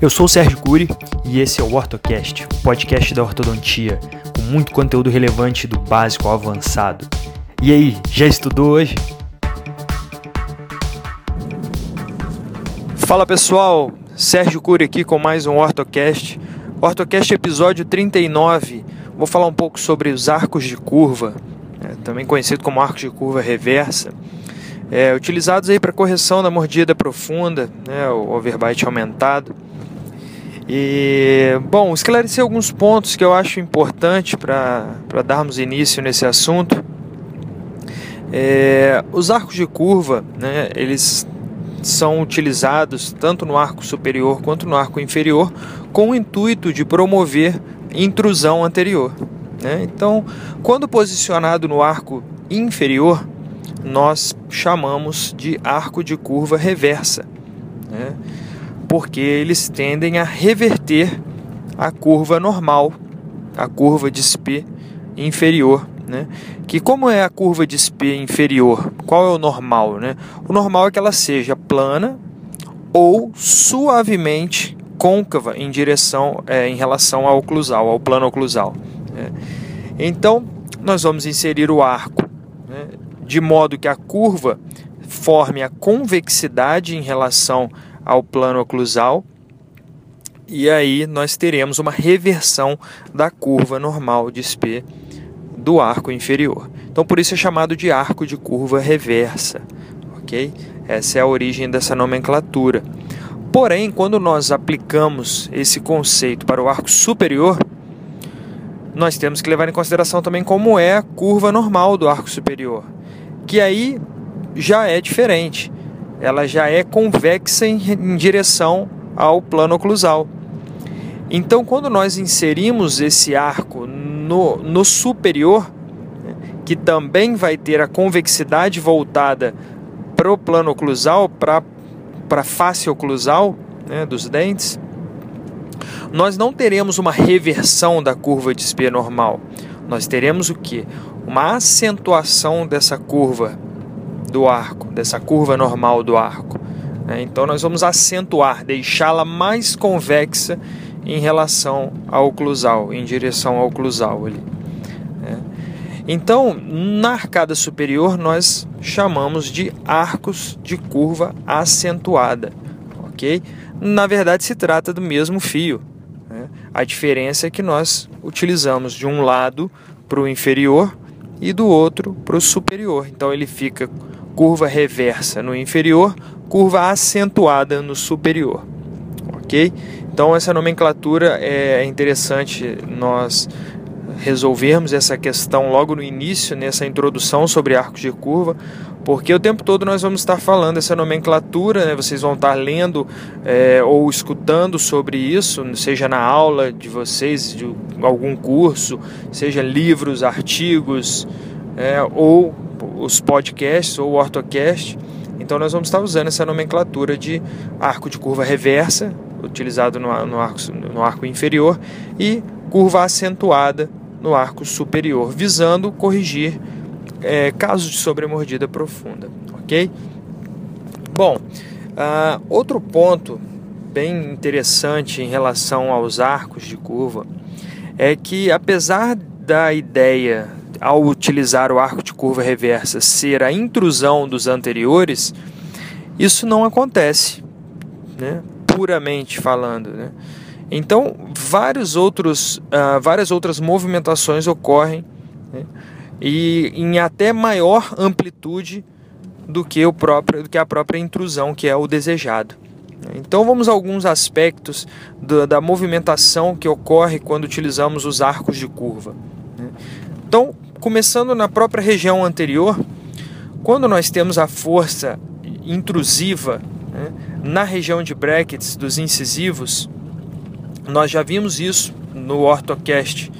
Eu sou o Sérgio Cury e esse é o OrtoCast, o podcast da ortodontia, com muito conteúdo relevante do básico ao avançado. E aí, já estudou hoje? Fala pessoal, Sérgio Cury aqui com mais um OrtoCast. OrtoCast episódio 39. Vou falar um pouco sobre os arcos de curva, né, também conhecido como arcos de curva reversa é, utilizados aí para correção da mordida profunda, né, o overbite aumentado. E, bom, esclarecer alguns pontos que eu acho importante para darmos início nesse assunto. É, os arcos de curva, né, eles são utilizados tanto no arco superior quanto no arco inferior com o intuito de promover intrusão anterior. Né? Então, quando posicionado no arco inferior, nós chamamos de arco de curva reversa, né? Porque eles tendem a reverter a curva normal, a curva de SP inferior. Né? Que como é a curva de SP inferior? Qual é o normal? Né? O normal é que ela seja plana ou suavemente côncava em direção, é, em relação ao oclusal, ao plano oclusal. Né? Então, nós vamos inserir o arco né, de modo que a curva forme a convexidade em relação ao plano oclusal, e aí nós teremos uma reversão da curva normal de SP do arco inferior. Então por isso é chamado de arco de curva reversa, ok? Essa é a origem dessa nomenclatura. Porém, quando nós aplicamos esse conceito para o arco superior, nós temos que levar em consideração também como é a curva normal do arco superior que aí já é diferente. Ela já é convexa em, em direção ao plano oclusal. Então, quando nós inserimos esse arco no, no superior, que também vai ter a convexidade voltada para o plano oclusal, para a face oclusal né, dos dentes, nós não teremos uma reversão da curva de SP normal. Nós teremos o que? uma acentuação dessa curva do arco, dessa curva normal do arco. Né? Então nós vamos acentuar, deixá-la mais convexa em relação ao oclusal, em direção ao oclusal ali. Né? Então, na arcada superior nós chamamos de arcos de curva acentuada, ok? Na verdade se trata do mesmo fio. Né? A diferença é que nós utilizamos de um lado para o inferior e do outro para o superior. Então ele fica curva reversa no inferior, curva acentuada no superior. Ok? Então essa nomenclatura é interessante nós resolvermos essa questão logo no início, nessa introdução sobre arcos de curva, porque o tempo todo nós vamos estar falando essa nomenclatura, né? vocês vão estar lendo é, ou escutando sobre isso, seja na aula de vocês, de algum curso, seja livros, artigos, é, ou os podcasts, ou o ortocast. Então nós vamos estar usando essa nomenclatura de arco de curva reversa, utilizado no, no, arco, no arco inferior, e curva acentuada no arco superior, visando corrigir é, casos de sobremordida profunda, ok? Bom, uh, outro ponto bem interessante em relação aos arcos de curva é que apesar da ideia ao utilizar o arco de curva reversa ser a intrusão dos anteriores, isso não acontece, né? puramente falando. Né? Então, vários outros, uh, várias outras movimentações ocorrem né? e em até maior amplitude do que, o próprio, do que a própria intrusão, que é o desejado. Então vamos a alguns aspectos da, da movimentação que ocorre quando utilizamos os arcos de curva. Né? Então, começando na própria região anterior, quando nós temos a força intrusiva né, na região de brackets dos incisivos, nós já vimos isso no ortocast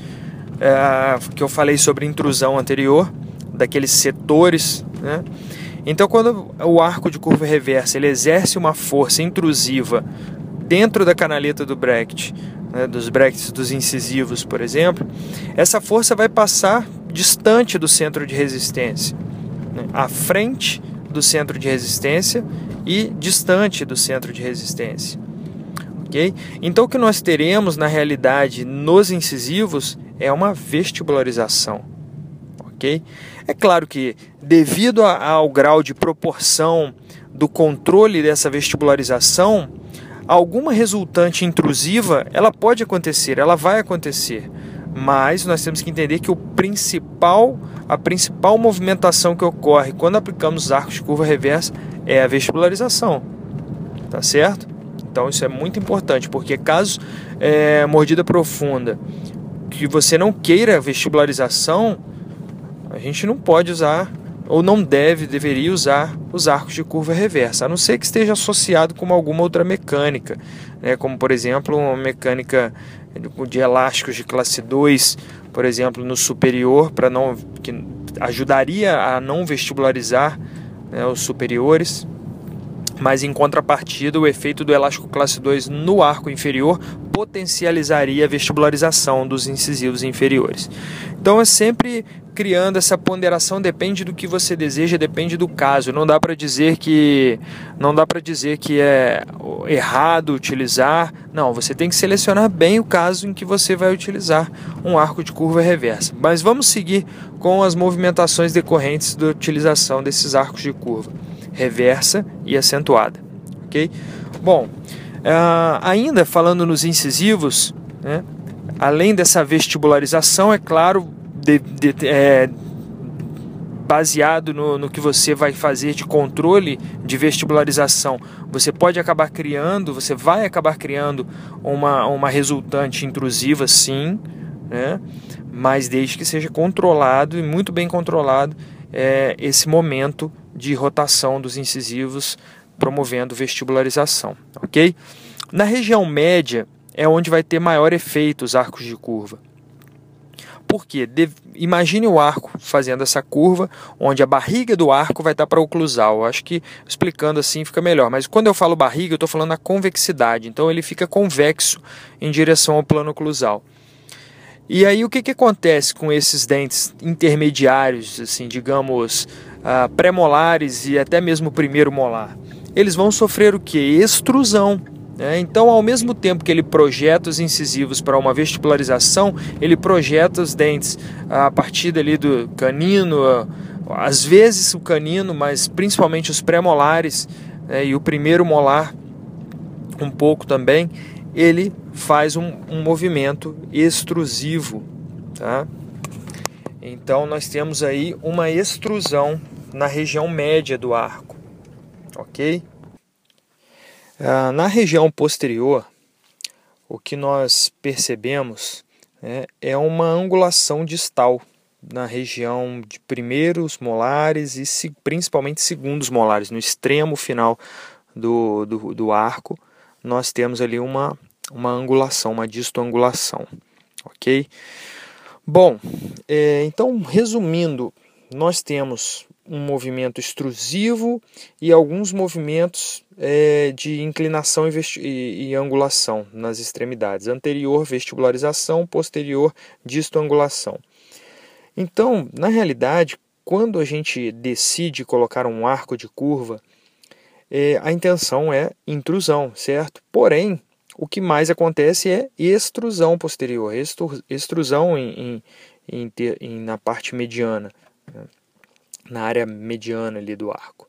é, que eu falei sobre intrusão anterior, daqueles setores. Né? Então, quando o arco de curva reversa ele exerce uma força intrusiva dentro da canaleta do bracket, né, dos brackets dos incisivos, por exemplo, essa força vai passar distante do centro de resistência, né, à frente do centro de resistência e distante do centro de resistência ok? Então o que nós teremos na realidade nos incisivos é uma vestibularização, ok? É claro que devido ao grau de proporção do controle dessa vestibularização, alguma resultante intrusiva ela pode acontecer, ela vai acontecer, mas nós temos que entender que o principal, a principal movimentação que ocorre quando aplicamos os arcos de curva reversa é a vestibularização, tá certo? Então isso é muito importante, porque caso é, mordida profunda que você não queira vestibularização, a gente não pode usar ou não deve, deveria usar os arcos de curva reversa, a não ser que esteja associado com alguma outra mecânica, né, como por exemplo uma mecânica de elásticos de classe 2, por exemplo, no superior, para não que ajudaria a não vestibularizar né, os superiores. Mas em contrapartida, o efeito do elástico classe 2 no arco inferior potencializaria a vestibularização dos incisivos inferiores. Então é sempre criando essa ponderação depende do que você deseja, depende do caso. Não dá para dizer que não dá para dizer que é errado utilizar. Não, você tem que selecionar bem o caso em que você vai utilizar um arco de curva reversa. Mas vamos seguir com as movimentações decorrentes da utilização desses arcos de curva reversa e acentuada, ok? Bom, uh, ainda falando nos incisivos, né, além dessa vestibularização, é claro, de, de, é, baseado no, no que você vai fazer de controle de vestibularização, você pode acabar criando, você vai acabar criando uma, uma resultante intrusiva, sim, né? mas desde que seja controlado e muito bem controlado é, esse momento de rotação dos incisivos, promovendo vestibularização, ok? Na região média é onde vai ter maior efeito os arcos de curva. Por quê? De... Imagine o arco fazendo essa curva, onde a barriga do arco vai estar para oclusal. Eu acho que explicando assim fica melhor. Mas quando eu falo barriga, eu estou falando a convexidade. Então ele fica convexo em direção ao plano oclusal. E aí o que, que acontece com esses dentes intermediários, assim, digamos, uh, pré-molares e até mesmo o primeiro molar? Eles vão sofrer o que? Extrusão. Né? Então, ao mesmo tempo que ele projeta os incisivos para uma vestibularização, ele projeta os dentes a partir ali do canino, às vezes o canino, mas principalmente os pré-molares né? e o primeiro molar um pouco também, ele faz um, um movimento extrusivo, tá? Então nós temos aí uma extrusão na região média do arco, ok? Ah, na região posterior, o que nós percebemos né, é uma angulação distal na região de primeiros molares e se, principalmente segundos molares, no extremo final do, do, do arco, nós temos ali uma, uma angulação, uma distoangulação, ok? Bom, é, então resumindo, nós temos um movimento extrusivo e alguns movimentos é, de inclinação e, e, angulação nas extremidades. Anterior, vestibularização, posterior, distoangulação. Então, na realidade, quando a gente decide colocar um arco de curva, é, a intenção é intrusão, certo? Porém, o que mais acontece é extrusão posterior, extrusão em, em, em, na parte mediana. Né? na área mediana ali do arco.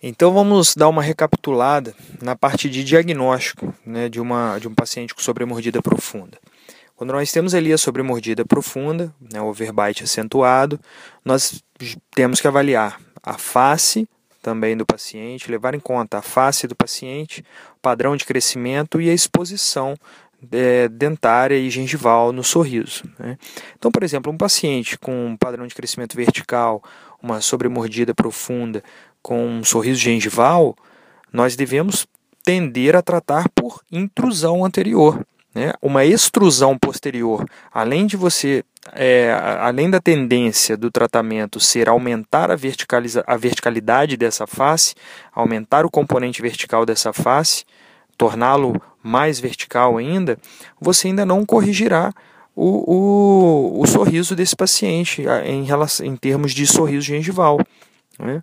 Então vamos dar uma recapitulada na parte de diagnóstico né, de, uma, de um paciente com sobremordida profunda. Quando nós temos ali a sobremordida profunda, né, overbite acentuado, nós temos que avaliar a face também do paciente, levar em conta a face do paciente, padrão de crescimento e a exposição é, dentária e gengival no sorriso. Né? Então, por exemplo, um paciente com um padrão de crescimento vertical, uma sobremordida profunda, com um sorriso gengival, nós devemos tender a tratar por intrusão anterior. Né? Uma extrusão posterior, além de você, é, além da tendência do tratamento ser aumentar a, verticaliza a verticalidade dessa face, aumentar o componente vertical dessa face, torná-lo mais vertical ainda, você ainda não corrigirá o, o, o sorriso desse paciente em, relação, em termos de sorriso gengival. Né?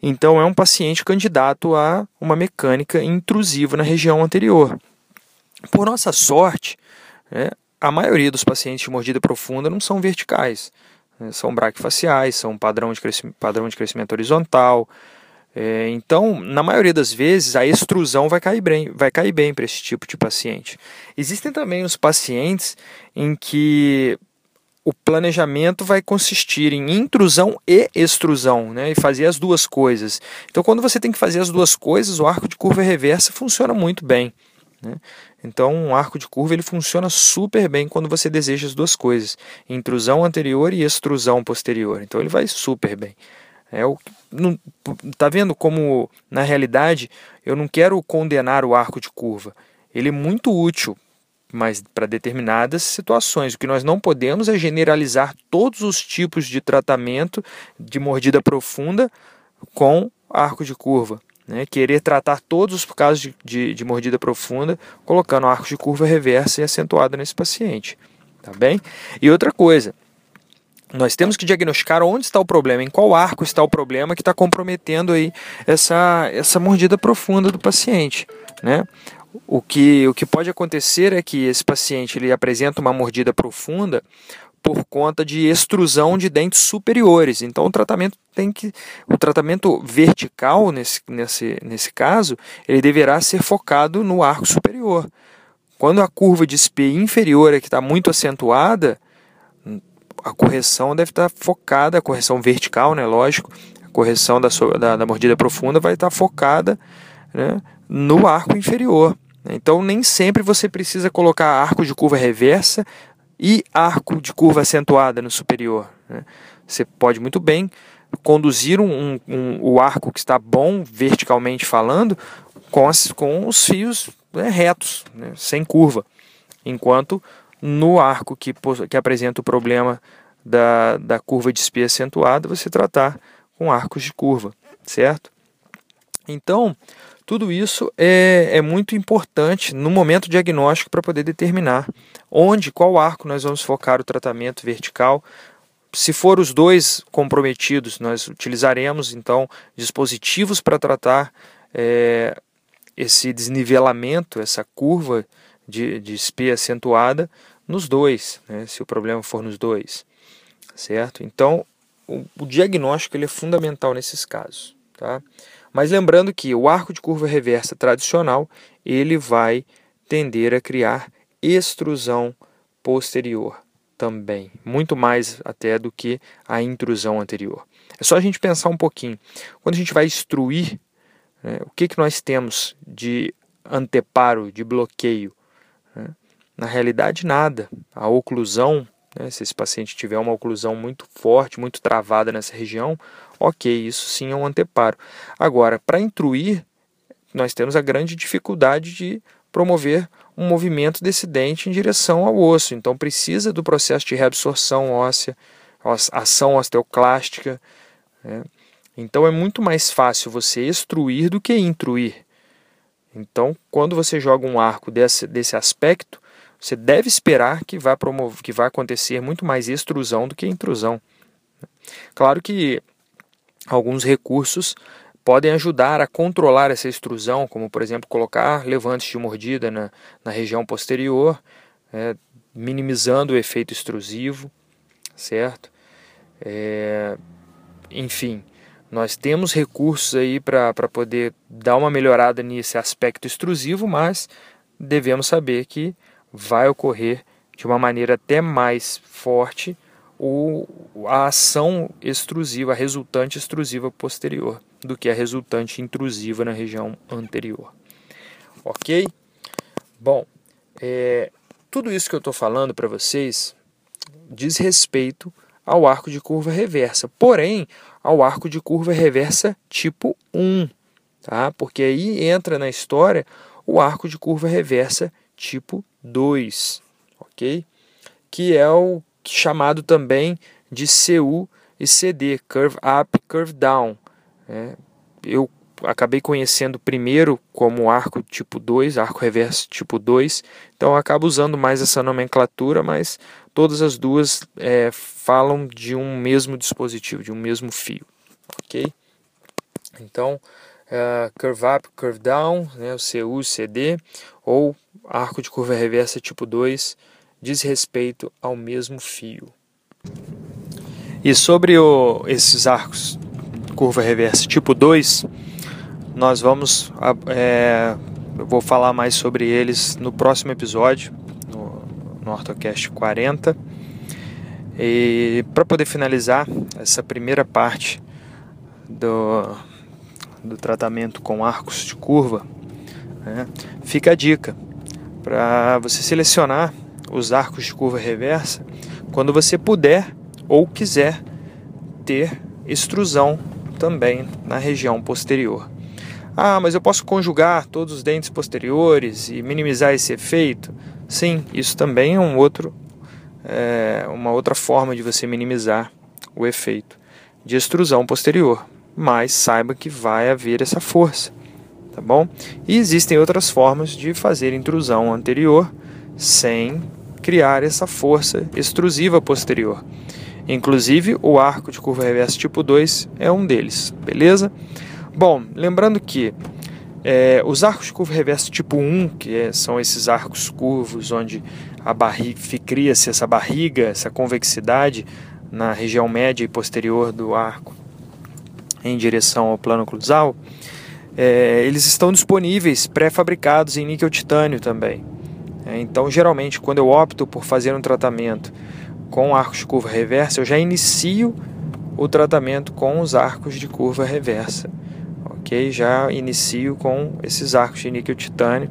Então é um paciente candidato a uma mecânica intrusiva na região anterior. Por nossa sorte, né, a maioria dos pacientes de mordida profunda não são verticais, né, são braquifaciais, são padrão de, padrão de crescimento horizontal. É, então, na maioria das vezes, a extrusão vai cair bem, vai cair bem para esse tipo de paciente. Existem também os pacientes em que o planejamento vai consistir em intrusão e extrusão, né? E fazer as duas coisas. Então, quando você tem que fazer as duas coisas, o arco de curva reversa funciona muito bem. Né? Então, um arco de curva ele funciona super bem quando você deseja as duas coisas: intrusão anterior e extrusão posterior. Então, ele vai super bem. É o, não, tá vendo como na realidade eu não quero condenar o arco de curva. Ele é muito útil mas para determinadas situações. O que nós não podemos é generalizar todos os tipos de tratamento de mordida profunda com arco de curva. Né? Querer tratar todos os casos de, de, de mordida profunda colocando arco de curva reversa e acentuado nesse paciente. Tá bem? E outra coisa, nós temos que diagnosticar onde está o problema, em qual arco está o problema que está comprometendo aí essa, essa mordida profunda do paciente. Né? O que, o que pode acontecer é que esse paciente ele apresenta uma mordida profunda por conta de extrusão de dentes superiores. Então o tratamento tem que o tratamento vertical nesse, nesse, nesse caso, ele deverá ser focado no arco superior. Quando a curva de SP inferior é que está muito acentuada, a correção deve estar focada, a correção vertical, né, lógico, a correção da, da, da mordida profunda vai estar focada né, no arco inferior. Então, nem sempre você precisa colocar arco de curva reversa e arco de curva acentuada no superior. Né? Você pode muito bem conduzir um, um, um, o arco que está bom verticalmente falando com, as, com os fios né, retos, né, sem curva, enquanto no arco que, que apresenta o problema da, da curva de espia acentuada, você tratar com arcos de curva, certo? Então, tudo isso é, é muito importante no momento diagnóstico para poder determinar onde, qual arco nós vamos focar o tratamento vertical. Se for os dois comprometidos, nós utilizaremos então dispositivos para tratar é, esse desnivelamento, essa curva de, de SP acentuada nos dois, né, se o problema for nos dois, certo? Então, o, o diagnóstico ele é fundamental nesses casos, tá? Mas lembrando que o arco de curva reversa tradicional, ele vai tender a criar extrusão posterior também, muito mais até do que a intrusão anterior. É só a gente pensar um pouquinho. Quando a gente vai extruir, né, o que, que nós temos de anteparo, de bloqueio? Na realidade, nada. A oclusão, né, se esse paciente tiver uma oclusão muito forte, muito travada nessa região, Ok, isso sim é um anteparo. Agora, para intruir, nós temos a grande dificuldade de promover um movimento desse dente em direção ao osso. Então, precisa do processo de reabsorção óssea, ação osteoclástica. Né? Então, é muito mais fácil você extruir do que intruir. Então, quando você joga um arco desse, desse aspecto, você deve esperar que vai, promover, que vai acontecer muito mais extrusão do que intrusão. Claro que alguns recursos podem ajudar a controlar essa extrusão, como por exemplo colocar levantes de mordida na, na região posterior, é, minimizando o efeito extrusivo, certo? É, enfim, nós temos recursos aí para poder dar uma melhorada nesse aspecto extrusivo, mas devemos saber que vai ocorrer de uma maneira até mais forte o, a ação extrusiva, a resultante extrusiva posterior, do que a resultante intrusiva na região anterior. Ok? Bom, é, tudo isso que eu estou falando para vocês diz respeito ao arco de curva reversa, porém ao arco de curva reversa tipo 1, tá? porque aí entra na história o arco de curva reversa tipo 2, ok? Que é o chamado também de CU e CD, Curve Up, Curve Down. É, eu acabei conhecendo primeiro como arco tipo 2, arco reverso tipo 2, então acabo usando mais essa nomenclatura, mas todas as duas é, falam de um mesmo dispositivo, de um mesmo fio, ok? Então, uh, curve up, curve down, né, o CU, CD, ou arco de curva reversa tipo 2, diz respeito ao mesmo fio. E sobre o, esses arcos curva reversa tipo 2, nós vamos é, eu vou falar mais sobre eles no próximo episódio, no, no OrtoCast 40. E para poder finalizar essa primeira parte do, do tratamento com arcos de curva, né, fica a dica para você selecionar os arcos de curva reversa quando você puder ou quiser ter extrusão também na região posterior. Ah, mas eu posso conjugar todos os dentes posteriores e minimizar esse efeito? Sim, isso também é um outro, é, uma outra forma de você minimizar o efeito de extrusão posterior. Mas saiba que vai haver essa força, tá bom? E existem outras formas de fazer intrusão anterior sem criar essa força extrusiva posterior. Inclusive, o arco de curva reversa tipo 2 é um deles, beleza? Bom, lembrando que é, os arcos de curva reversa tipo 1, que é, são esses arcos curvos onde a barriga cria-se essa barriga, essa convexidade na região média e posterior do arco em direção ao plano cruzal, é, eles estão disponíveis pré-fabricados em níquel titânio também. É, então, geralmente, quando eu opto por fazer um tratamento com arcos de curva reversa, eu já inicio o tratamento com os arcos de curva reversa. Ok? Já inicio com esses arcos de níquel titânio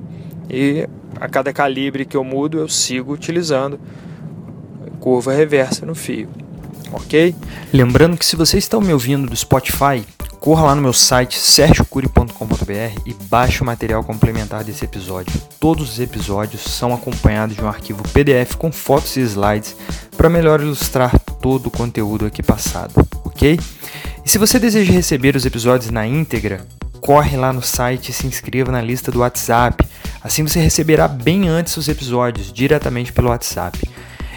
e a cada calibre que eu mudo eu sigo utilizando curva reversa no fio. Ok? Lembrando que se vocês estão me ouvindo do Spotify, corra lá no meu site sergiocuri.com.br e baixe o material complementar desse episódio. Todos os episódios são acompanhados de um arquivo PDF com fotos e slides para melhor ilustrar todo o conteúdo aqui passado, ok? E se você deseja receber os episódios na íntegra, corre lá no site e se inscreva na lista do WhatsApp. Assim você receberá bem antes os episódios diretamente pelo WhatsApp.